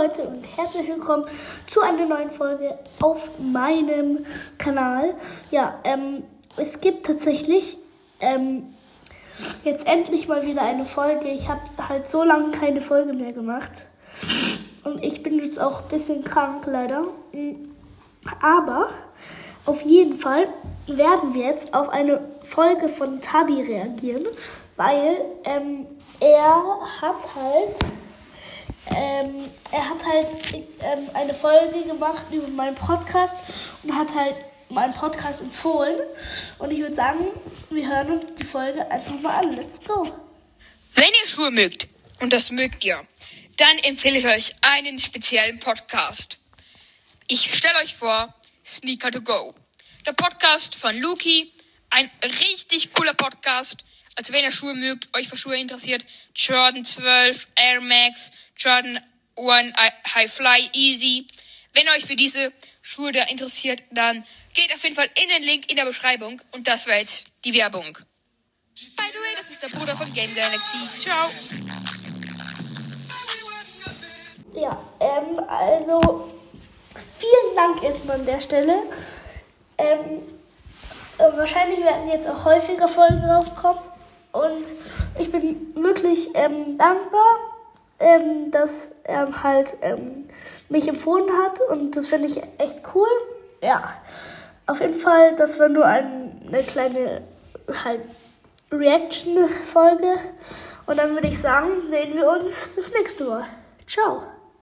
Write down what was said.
Leute und herzlich willkommen zu einer neuen Folge auf meinem Kanal. Ja, ähm, es gibt tatsächlich ähm, jetzt endlich mal wieder eine Folge. Ich habe halt so lange keine Folge mehr gemacht. Und ich bin jetzt auch ein bisschen krank, leider. Aber auf jeden Fall werden wir jetzt auf eine Folge von Tabi reagieren, weil ähm, er hat halt ähm, er hat halt ähm, eine Folge gemacht über meinen Podcast und hat halt meinen Podcast empfohlen. Und ich würde sagen, wir hören uns die Folge einfach mal an. Let's go. Wenn ihr Schuhe mögt, und das mögt ihr, dann empfehle ich euch einen speziellen Podcast. Ich stelle euch vor, Sneaker to Go. Der Podcast von Luki, ein richtig cooler Podcast. Also wenn ihr Schuhe mögt, euch für Schuhe interessiert, Jordan 12, Air Max, Jordan One High Fly Easy. Wenn euch für diese Schuhe da interessiert, dann geht auf jeden Fall in den Link in der Beschreibung. Und das war jetzt die Werbung. By the way, das ist der Bruder von Game Galaxy. Ciao. Ja, ähm, also vielen Dank erstmal an der Stelle. Ähm, äh, wahrscheinlich werden jetzt auch häufiger Folgen rauskommen. Und ich bin wirklich ähm, dankbar, ähm, dass er halt ähm, mich empfohlen hat. Und das finde ich echt cool. Ja, auf jeden Fall, das war nur ein, eine kleine halt Reaction-Folge. Und dann würde ich sagen, sehen wir uns das nächste Mal. Ciao.